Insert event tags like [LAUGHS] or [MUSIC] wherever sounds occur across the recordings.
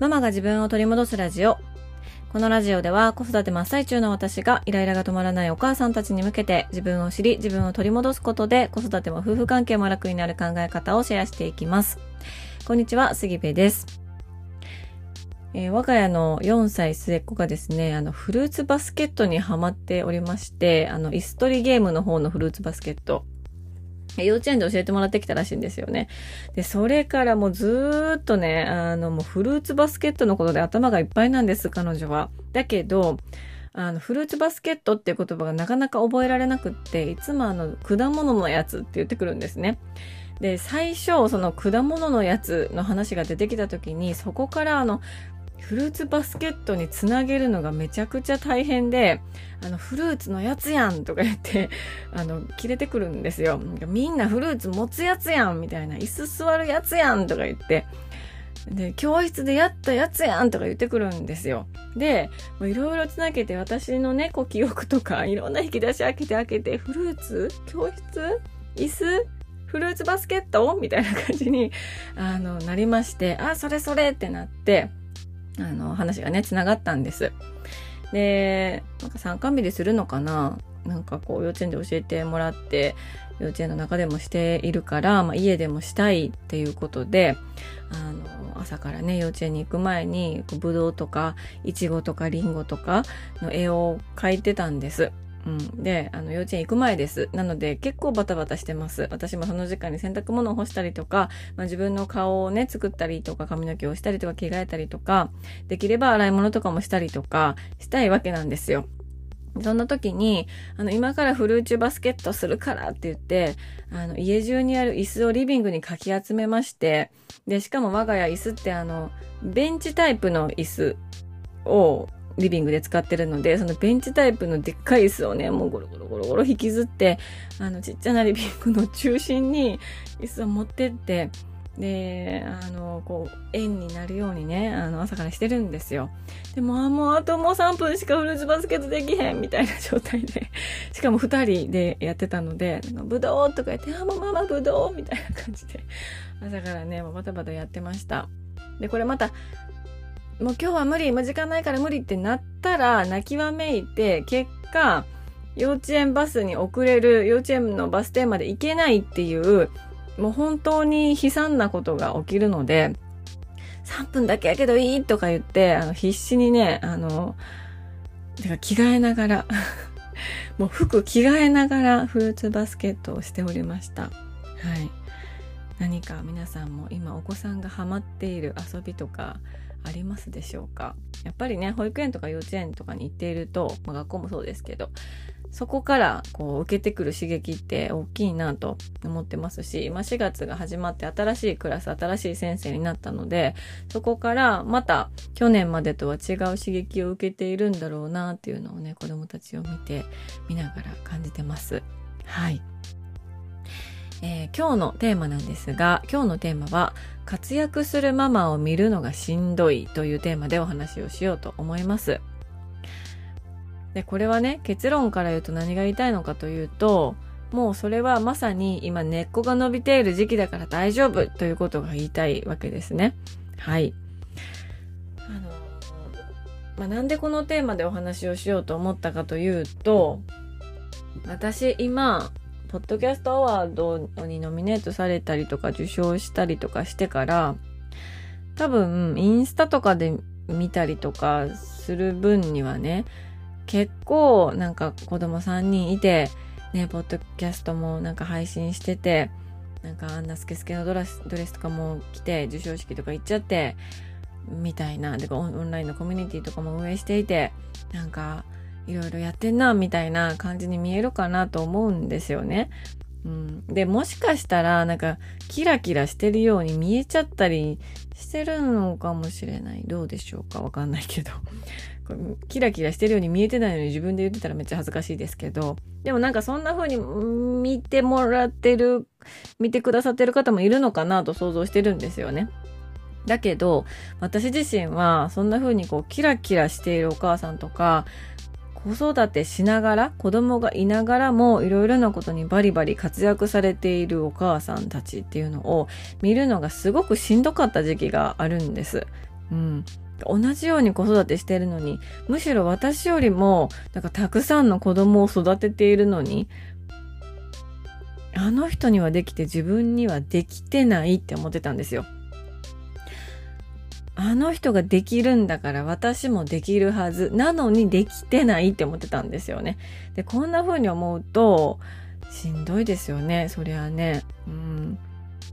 ママが自分を取り戻すラジオ。このラジオでは子育て真っ最中の私がイライラが止まらないお母さんたちに向けて自分を知り自分を取り戻すことで子育ても夫婦関係も楽になる考え方をシェアしていきます。こんにちは、杉部です。えー、我が家の4歳末っ子がですね、あの、フルーツバスケットにハマっておりまして、あの、椅子取りゲームの方のフルーツバスケット。幼稚園で教えてもらってきたらしいんですよね。で、それからもうずっとね、あの、もうフルーツバスケットのことで頭がいっぱいなんです、彼女は。だけど、あの、フルーツバスケットっていう言葉がなかなか覚えられなくって、いつもあの、果物のやつって言ってくるんですね。で、最初、その果物のやつの話が出てきた時に、そこからあの、フルーツバスケットにつなげるのがめちゃくちゃ大変で、あの、フルーツのやつやんとか言って、[LAUGHS] あの、切れてくるんですよ。みんなフルーツ持つやつやんみたいな、椅子座るやつやんとか言って、で、教室でやったやつやんとか言ってくるんですよ。で、いろいろつなげて私のね、記憶とか、[LAUGHS] いろんな引き出し開けて開けて、フルーツ？教室？椅子？フルーツバスケット？みたいな感じに、あの、なりまして、あ、それそれってなって、あの、話がね、繋がったんです。で、なんか参観日でするのかな？なんかこう、幼稚園で教えてもらって、幼稚園の中でもしているから、まあ、家でもしたいっていうことで、あの、朝からね、幼稚園に行く前に、ぶどうとか、いちごとかりんごとかの絵を描いてたんです。うん。で、あの、幼稚園行く前です。なので、結構バタバタしてます。私もその時間に洗濯物を干したりとか、まあ、自分の顔をね、作ったりとか、髪の毛をしたりとか、着替えたりとか、できれば洗い物とかもしたりとか、したいわけなんですよ。そんな時に、あの、今からフルーチュバスケットするからって言って、あの、家中にある椅子をリビングにかき集めまして、で、しかも我が家椅子ってあの、ベンチタイプの椅子をリビングで使ってるので、そのベンチタイプのでっかい椅子をね、もうゴロゴロゴロゴロ引きずって、あのちっちゃなリビングの中心に椅子を持ってって、で、あの、こう、円になるようにね、あの、朝からしてるんですよ。でも、あ、もうあともう3分しかフルーツバスケットできへんみたいな状態で、[LAUGHS] しかも2人でやってたので、なんかぶどうとか言って、あ、もうママぶどうみたいな感じで、朝からね、もうバタバタやってました。で、これまた、もう今日は無理、もう時間ないから無理ってなったら、泣きわめいて、結果、幼稚園バスに遅れる、幼稚園のバス停まで行けないっていう、もう本当に悲惨なことが起きるので、3分だけやけどいいとか言って、あの、必死にね、あの、てか着替えながら [LAUGHS] もう服着替えながらフルーツバスケットをしておりました。はい。何か皆さんも今お子さんがハマっている遊びとか、ありますでしょうか？やっぱりね保育園とか幼稚園とかに行っていると、まあ、学校もそうですけどそこからこう受けてくる刺激って大きいなと思ってますし、今4月が始まって新しいクラス、新しい先生になったので、そこからまた去年までとは違う刺激を受けているんだろうなっていうのをね、子供たちを見て、見ながら感じてます。はい。えー、今日のテーマなんですが、今日のテーマは、活躍するママを見るのがしんどいというテーマでお話をしようと思います。で、これはね、結論から言うと何が言いたいのかというと、もうそれはまさに今根っこが伸びている時期だから大丈夫ということが言いたいわけですね。はい。あの、まあ、なんでこのテーマでお話をしようと思ったかというと、私今、ポッドキャストアワードにノミネートされたりとか受賞したりとかしてから、多分、インスタとかで見たりとかする分にはね、結構なんか子供3人いて、ね、ポッドキャストもなんか配信してて、なんかあんなスケスケのドレスドレスとかも着て、授賞式とか行っちゃって、みたいな、でオンラインのコミュニティとかも運営していて、なんか、いろいろやってんな、みたいな感じに見えるかなと思うんですよね。うん、で、もしかしたら、なんか、キラキラしてるように見えちゃったりしてるのかもしれない。どうでしょうか？わかんないけど。[LAUGHS] キラキラしてるように見えてないのに自分で言ってたらめっちゃ恥ずかしいですけど。でもなんかそんな風に見てもらってる、見てくださってる方もいるのかなと想像してるんですよね。だけど、私自身はそんな風にこうキラキラしているお母さんとか、子育てしながら、子供がいながらもいろいろなことにバリバリ活躍されているお母さんたちっていうのを見るのがすごくしんどかった時期があるんです。うん。同じように子育てしてるのに、むしろ私よりも、なんかたくさんの子供を育てているのに、あの人にはできて自分にはできてないって思ってたんですよ。あの人ができるんだから私もできるはず。なのにできてないって思ってたんですよね。で、こんな風に思うと、しんどいですよね。そりゃね。うん。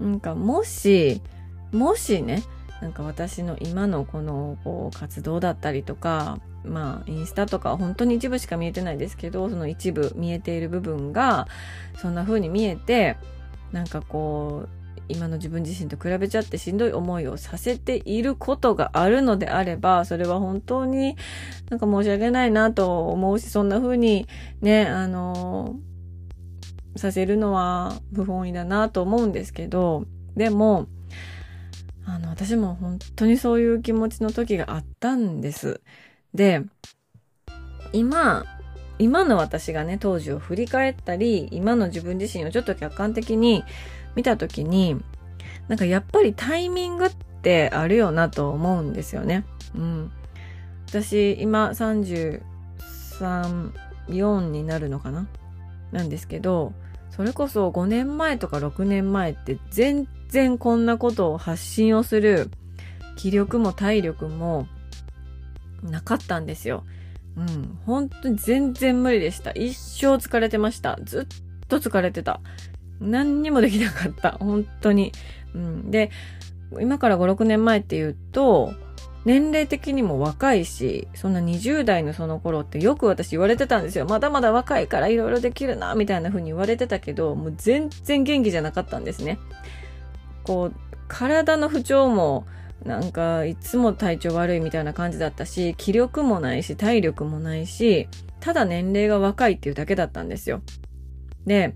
なんかもし、もしね、なんか私の今のこのこう活動だったりとか、まあインスタとか本当に一部しか見えてないですけど、その一部見えている部分がそんな風に見えて、なんかこう今の自分自身と比べちゃってしんどい思いをさせていることがあるのであれば、それは本当になんか申し訳ないなと思うし、そんな風にね、あのさせるのは不本意だなと思うんですけど、でも、あの、私も本当にそういう気持ちの時があったんです。で、今、今の私がね、当時を振り返ったり、今の自分自身をちょっと客観的に見た時に、なんかやっぱりタイミングってあるよなと思うんですよね。うん。私、今33、4になるのかな？なんですけど、それこそ5年前とか6年前って全然こんなことを発信をする気力も体力もなかったんですよ。うん。本当に全然無理でした。一生疲れてました。ずっと疲れてた。何にもできなかった。本当に。うん。で、今から5、6年前っていうと、年齢的にも若いし、そんな20代のその頃ってよく私言われてたんですよ。まだまだ若いから色々できるな、みたいな風に言われてたけど、もう全然元気じゃなかったんですね。こう、体の不調も、なんか、いつも体調悪いみたいな感じだったし、気力もないし、体力もないし、ただ年齢が若いっていうだけだったんですよ。で、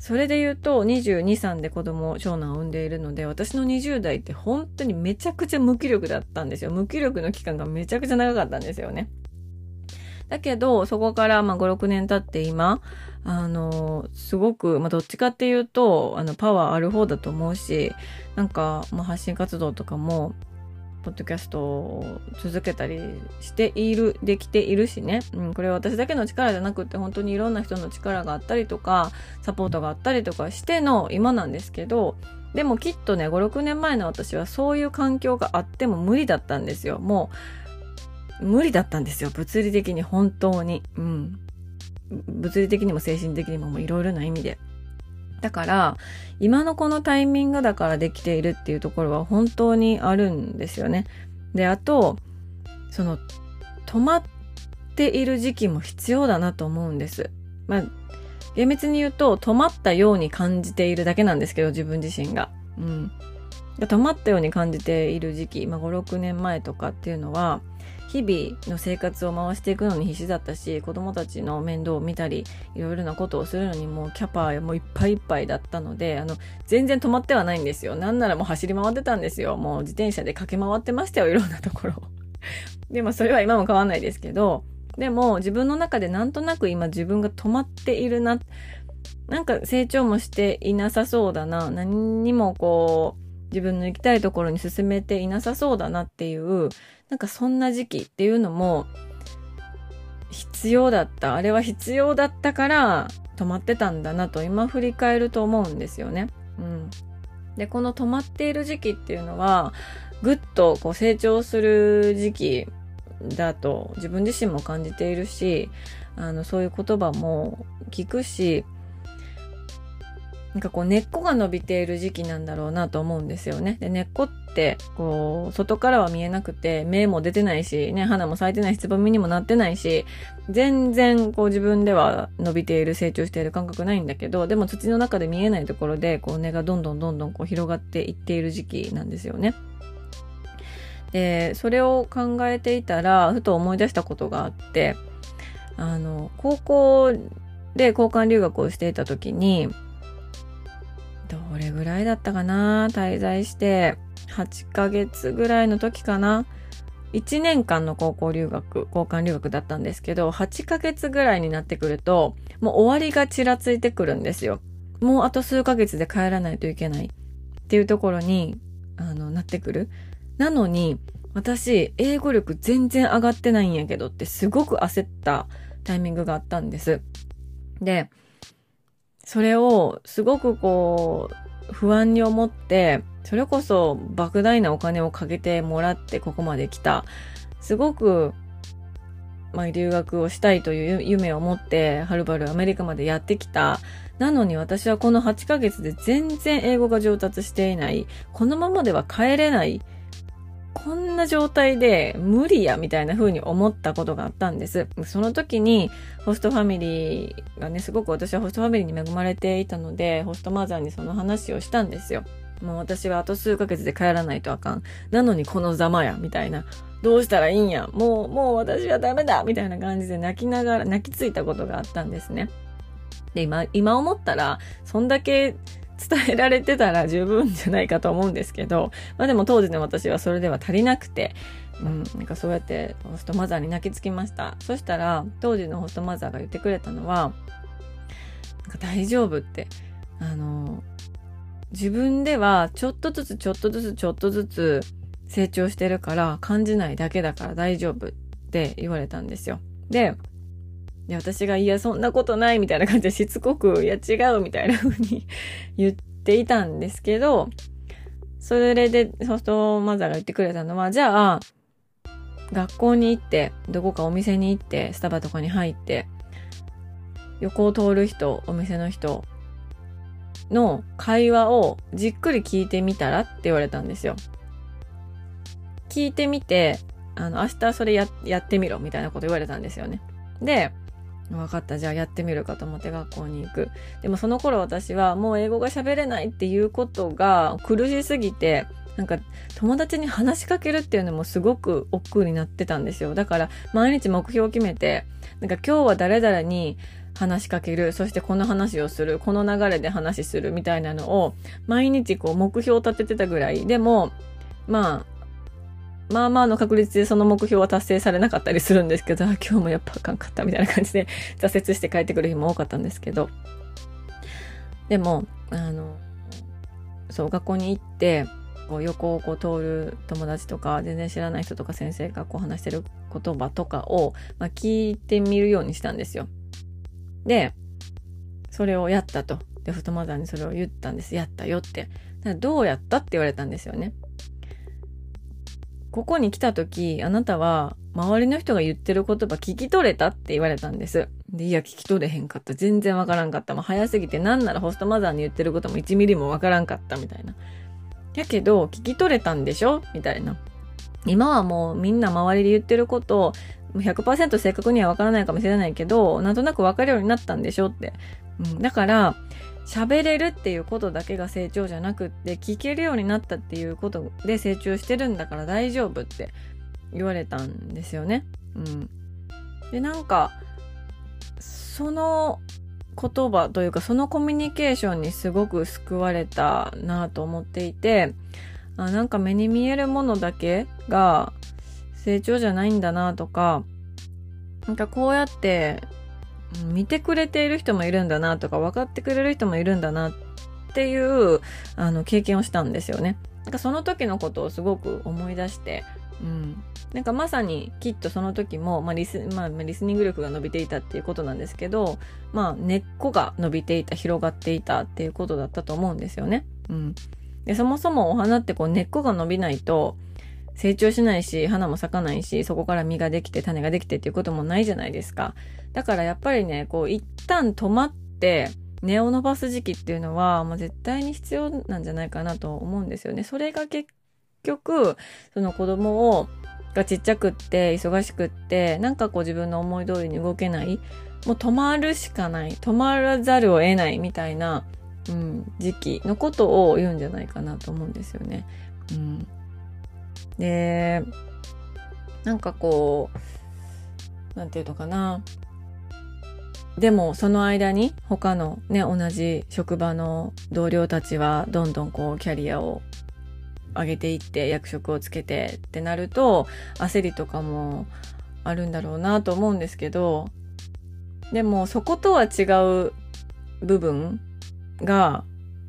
それで言うと、22、3で子供、長男を産んでいるので、私の20代って本当にめちゃくちゃ無気力だったんですよ。無気力の期間がめちゃくちゃ長かったんですよね。だけど、そこからまあ5、6年経って今、あの、すごく、まあどっちかっていうと、あの、パワーある方だと思うし、なんか、まあ発信活動とかも、ポッドキャストを続けたりしている、できているしね。うん、これは私だけの力じゃなくて本当にいろんな人の力があったりとか、サポートがあったりとかしての今なんですけど、でもきっとね、5、6年前の私はそういう環境があっても無理だったんですよ。もう、無理だったんですよ。物理的に本当に。うん。物理的にも精神的にもいろいろな意味で。だから、今のこのタイミングだからできているっていうところは本当にあるんですよね。で、あと、その、止まっている時期も必要だなと思うんです。まあ、厳密に言うと、止まったように感じているだけなんですけど、自分自身が。うん。止まったように感じている時期、まあ、5、6年前とかっていうのは、日々の生活を回していくのに必死だったし子供たちの面倒を見たりいろいろなことをするのにもうキャパもいっぱいいっぱいだったのであの全然止まってはないんですよ。なんならもう走り回ってたんですよ。もう自転車で駆け回ってましたよいろんなところ [LAUGHS] でもそれは今も変わんないですけどでも自分の中でなんとなく今自分が止まっているな。なんか成長もしていなさそうだな。何にもこう自分の行きたいところに進めていなさそうだなっていう、なんかそんな時期っていうのも必要だった。あれは必要だったから止まってたんだなと今振り返ると思うんですよね。うん。で、この止まっている時期っていうのは、ぐっとこう成長する時期だと自分自身も感じているし、あの、そういう言葉も聞くし、なんかこう根っこが伸びている時期なんだろうなと思うんですよね。で、根っこって、こう、外からは見えなくて、芽も出てないし、ね、花も咲いてないし、つぼみにもなってないし、全然こう自分では伸びている、成長している感覚ないんだけど、でも土の中で見えないところで、こう根がどんどんどんどんこう広がっていっている時期なんですよね。で、それを考えていたら、ふと思い出したことがあって、あの、高校で交換留学をしていた時に、どれぐらいだったかな？滞在して8ヶ月ぐらいの時かな？1年間の高校留学、交換留学だったんですけど、8ヶ月ぐらいになってくると、もう終わりがちらついてくるんですよ。もうあと数ヶ月で帰らないといけないっていうところに、あの、なってくる。なのに、私、英語力全然上がってないんやけどってすごく焦ったタイミングがあったんです。で、それをすごくこう、不安に思って、それこそ莫大なお金をかけてもらってここまで来た。すごく、まあ、留学をしたいという夢を持って、はるばるアメリカまでやってきた。なのに私はこの8ヶ月で全然英語が上達していない。このままでは帰れない。こんな状態で無理やみたいな風に思ったことがあったんです。その時にホストファミリーがね、すごく私はホストファミリーに恵まれていたので、ホストマザーにその話をしたんですよ。もう私はあと数ヶ月で帰らないとあかん。なのにこのざまや、みたいな。どうしたらいいんや。もう、もう私はダメだみたいな感じで泣きながら、泣きついたことがあったんですね。で、今、今思ったら、そんだけ伝えられてたら十分じゃないかと思うんですけど、まあでも当時の私はそれでは足りなくて、うん、なんかそうやってホストマザーに泣きつきました。そしたら、当時のホストマザーが言ってくれたのは、なんか大丈夫って、あの、自分ではちょっとずつちょっとずつちょっとずつ成長してるから感じないだけだから大丈夫って言われたんですよ。で、で、私が、いや、そんなことないみたいな感じでしつこく、いや、違うみたいな風に言っていたんですけど、それでソフトマザーが言ってくれたのは、じゃあ、学校に行って、どこかお店に行って、スタバとかに入って、横を通る人、お店の人の会話をじっくり聞いてみたらって言われたんですよ。聞いてみて、あの、明日それややってみろみたいなこと言われたんですよね。で、分かった。じゃあやってみるかと思って学校に行く。でもその頃私はもう英語が喋れないっていうことが苦しすぎて、なんか友達に話しかけるっていうのもすごく億劫になってたんですよ。だから毎日目標を決めて、なんか今日は誰々に話しかける、そしてこの話をする、この流れで話するみたいなのを毎日こう目標を立ててたぐらい。でも、まあ、まあまあの確率でその目標は達成されなかったりするんですけど、[LAUGHS] 今日もやっぱあかんかったみたいな感じで [LAUGHS] 挫折して帰ってくる日も多かったんですけど、でも、あの、そう、学校に行って、こう横をこう通る友達とか、全然知らない人とか先生がこう話してる言葉とかを、まあ、聞いてみるようにしたんですよ。で、それをやったと。で、フトマザーにそれを言ったんです。やったよって。どうやったって言われたんですよね。ここに来た時、あなたは周りの人が言ってる言葉聞き取れたって言われたんです。で、いや、聞き取れへんかった。全然わからんかった。もう早すぎて、なんならホストマザーに言ってることも1ミリもわからんかったみたいな。やけど、聞き取れたんでしょ？みたいな。今はもうみんな周りで言ってることを100%正確にはわからないかもしれないけど、なんとなくわかるようになったんでしょ？って。うん、だから、喋れるっていうことだけが成長じゃなくって聞けるようになったっていうことで成長してるんだから大丈夫って言われたんですよね。うん、でなんかその言葉というかそのコミュニケーションにすごく救われたなと思っていてあなんか目に見えるものだけが成長じゃないんだなとかなんかこうやって見てくれている人もいるんだなとか分かってくれる人もいるんだなっていうあの経験をしたんですよね。なんかその時のことをすごく思い出して、うん。なんかまさにきっとその時も、まあリス、まあリスニング力が伸びていたっていうことなんですけど、まあ根っこが伸びていた、広がっていたっていうことだったと思うんですよね。うん。で、そもそもお花ってこう根っこが伸びないと、成長しないし、花も咲かないし、そこから実ができて、種ができてっていうこともないじゃないですか。だからやっぱりね、こう、一旦止まって、根を伸ばす時期っていうのは、もう絶対に必要なんじゃないかなと思うんですよね。それが結局、その子供を、がちっちゃくって、忙しくって、なんかこう自分の思い通りに動けない、もう止まるしかない、止まらざるを得ないみたいな、うん、時期のことを言うんじゃないかなと思うんですよね。うん。で、なんかこう、なんていうのかな。でもその間に他のね、同じ職場の同僚たちはどんどんこうキャリアを上げていって役職をつけてってなると焦りとかもあるんだろうなと思うんですけど、でもそことは違う部分が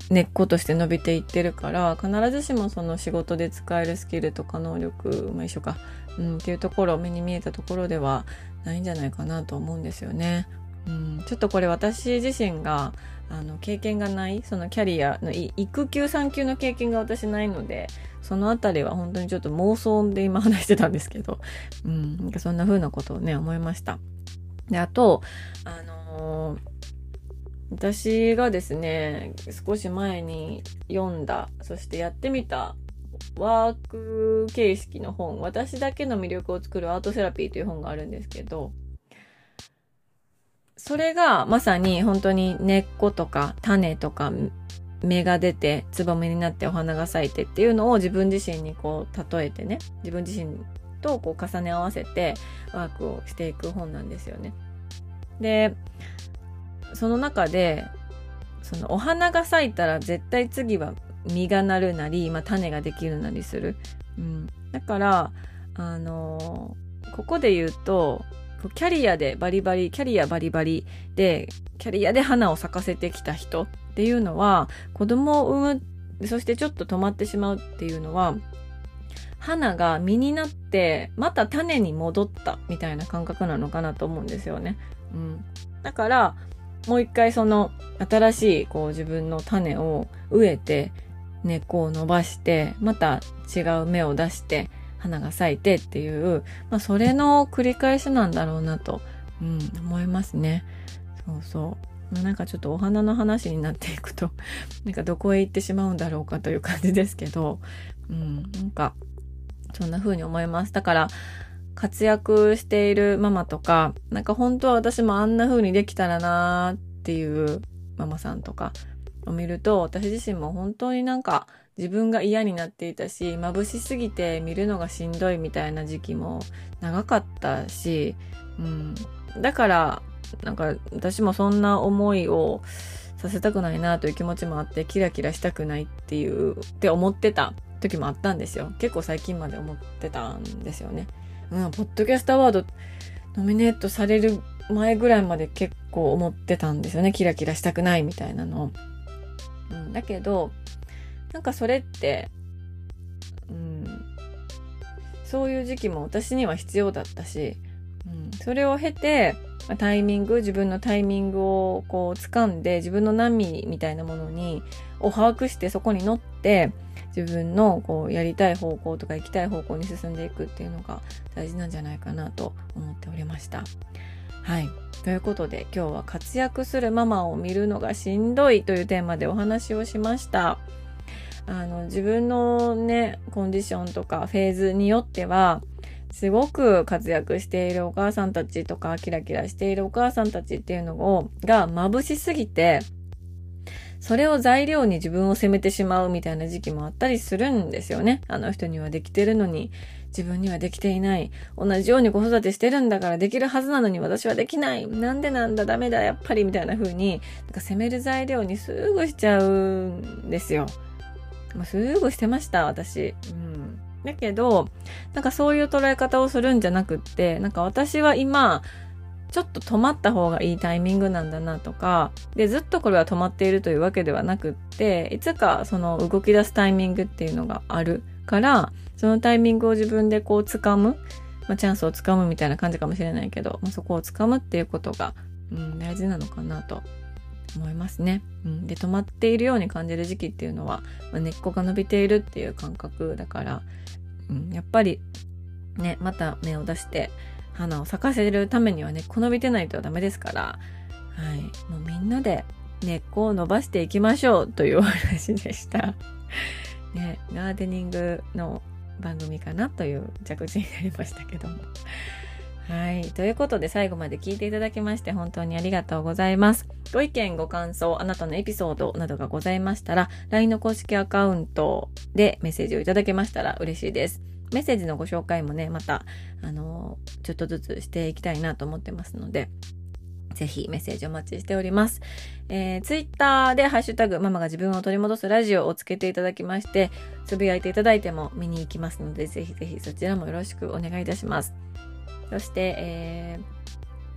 根っことして伸びていってるから必ずしもその仕事で使えるスキルとか能力まあ一緒か、うん、っていうところ目に見えたところではないんじゃないかなと思うんですよね。うん、ちょっとこれ私自身があの経験がないそのキャリアの育休産休の経験が私ないのでそのあたりは本当にちょっと妄想で今話してたんですけど、うん、なんかそんな風なことをね思いました。であとあのー私がですね、少し前に読んだ、そしてやってみたワーク形式の本、私だけの魅力を作るアートセラピーという本があるんですけど、それがまさに本当に根っことか種とか芽が出て、ツバメになってお花が咲いてっていうのを自分自身にこう例えてね、自分自身とこう重ね合わせてワークをしていく本なんですよね。で、その中でそのお花が咲いたら絶対次は実がなるなり、まあ、種ができるなりする。うん、だからあの、ここで言うとキャリアでバリバリキャリアバリバリでキャリアで花を咲かせてきた人っていうのは子供を産むそしてちょっと止まってしまうっていうのは花が実になってまた種に戻ったみたいな感覚なのかなと思うんですよね。うん、だからもう一回その新しいこう自分の種を植えて根っこを伸ばしてまた違う芽を出して花が咲いてっていう、まあ、それの繰り返しなんだろうなと、うん、思いますね。そうそう。まあなんかちょっとお花の話になっていくと、[LAUGHS] なんかどこへ行ってしまうんだろうかという感じですけど、うん、なんかそんな風に思います。だから、活躍しているママとか、なんか本当は私もあんな風にできたらなーっていうママさんとかを見ると、私自身も本当になんか自分が嫌になっていたし、眩しすぎて見るのがしんどいみたいな時期も長かったし、うん。だから、なんか私もそんな思いをさせたくないなという気持ちもあって、キラキラしたくないっていう、って思ってた時もあったんですよ。結構最近まで思ってたんですよね。うん、ポッドキャストアワードノミネートされる前ぐらいまで結構思ってたんですよね。キラキラしたくないみたいなのを。うん、だけど、なんかそれって、うん、そういう時期も私には必要だったし、うん、それを経て、タイミング、自分のタイミングをこう掴んで、自分の波みたいなものに、を把握してそこに乗って、自分のこうやりたい方向とか行きたい方向に進んでいくっていうのが大事なんじゃないかなと思っておりました。はい。ということで今日は活躍するママを見るのがしんどいというテーマでお話をしました。あの自分のね、コンディションとかフェーズによってはすごく活躍しているお母さんたちとかキラキラしているお母さんたちっていうのをが眩しすぎてそれを材料に自分を責めてしまうみたいな時期もあったりするんですよね。あの人にはできてるのに、自分にはできていない。同じように子育てしてるんだからできるはずなのに私はできない。なんでなんだ、ダメだ、やっぱり、みたいな風に、なんか責める材料にすぐしちゃうんですよ。もうすぐしてました、私。うん。だけど、なんかそういう捉え方をするんじゃなくって、なんか私は今、ちょっと止まった方がいいタイミングなんだなとか、で、ずっとこれは止まっているというわけではなくって、いつかその動き出すタイミングっていうのがあるから、そのタイミングを自分でこう掴む、まあ、チャンスを掴むみたいな感じかもしれないけど、まあ、そこを掴むっていうことが、うん、大事なのかなと思いますね。うん、で、止まっているように感じる時期っていうのは、まあ、根っこが伸びているっていう感覚だから、うん、やっぱりね、また芽を出して、花を咲かせるためには根っこ伸びてないとダメですから、はい。もうみんなで根っこを伸ばしていきましょうというお話でした。[LAUGHS] ね、ガーデニングの番組かなという着地になりましたけども。はい。ということで最後まで聞いていただきまして本当にありがとうございます。ご意見、ご感想、あなたのエピソードなどがございましたら、LINE の公式アカウントでメッセージをいただけましたら嬉しいです。メッセージのご紹介もね、また、あの、ちょっとずつしていきたいなと思ってますので、ぜひメッセージお待ちしております。えー、ツイッターでハッシュタグママが自分を取り戻すラジオをつけていただきまして、つぶやいていただいても見に行きますので、ぜひぜひそちらもよろしくお願いいたします。そして、えー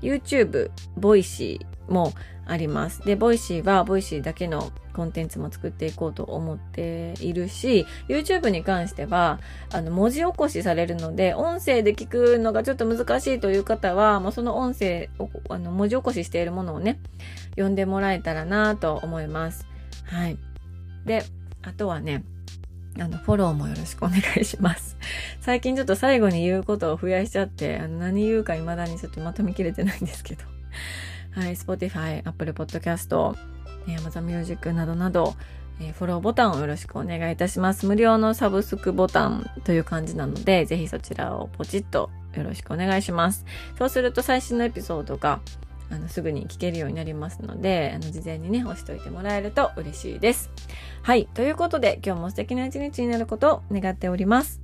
YouTube、 Voicy もあります。で、 Voicy は Voicy だけのコンテンツも作っていこうと思っているし、YouTube に関しては、あの、文字起こしされるので、音声で聞くのがちょっと難しいという方は、まあ、その音声を、あの、文字起こししているものをね、読んでもらえたらなと思います。はい。で、あとはね、あの、フォローもよろしくお願いします。最近ちょっと最後に言うことを増やしちゃって、あの何言うか未だにちょっとまとめきれてないんですけど。はい、Spotify、Apple Podcast、Amazon Music などなど、えー、フォローボタンをよろしくお願いいたします。無料のサブスクボタンという感じなので、ぜひそちらをポチッとよろしくお願いします。そうすると最新のエピソードがあのすぐに聞けるようになりますので、あの事前にね、押しといてもらえると嬉しいです。はい。ということで、今日も素敵な一日になることを願っております。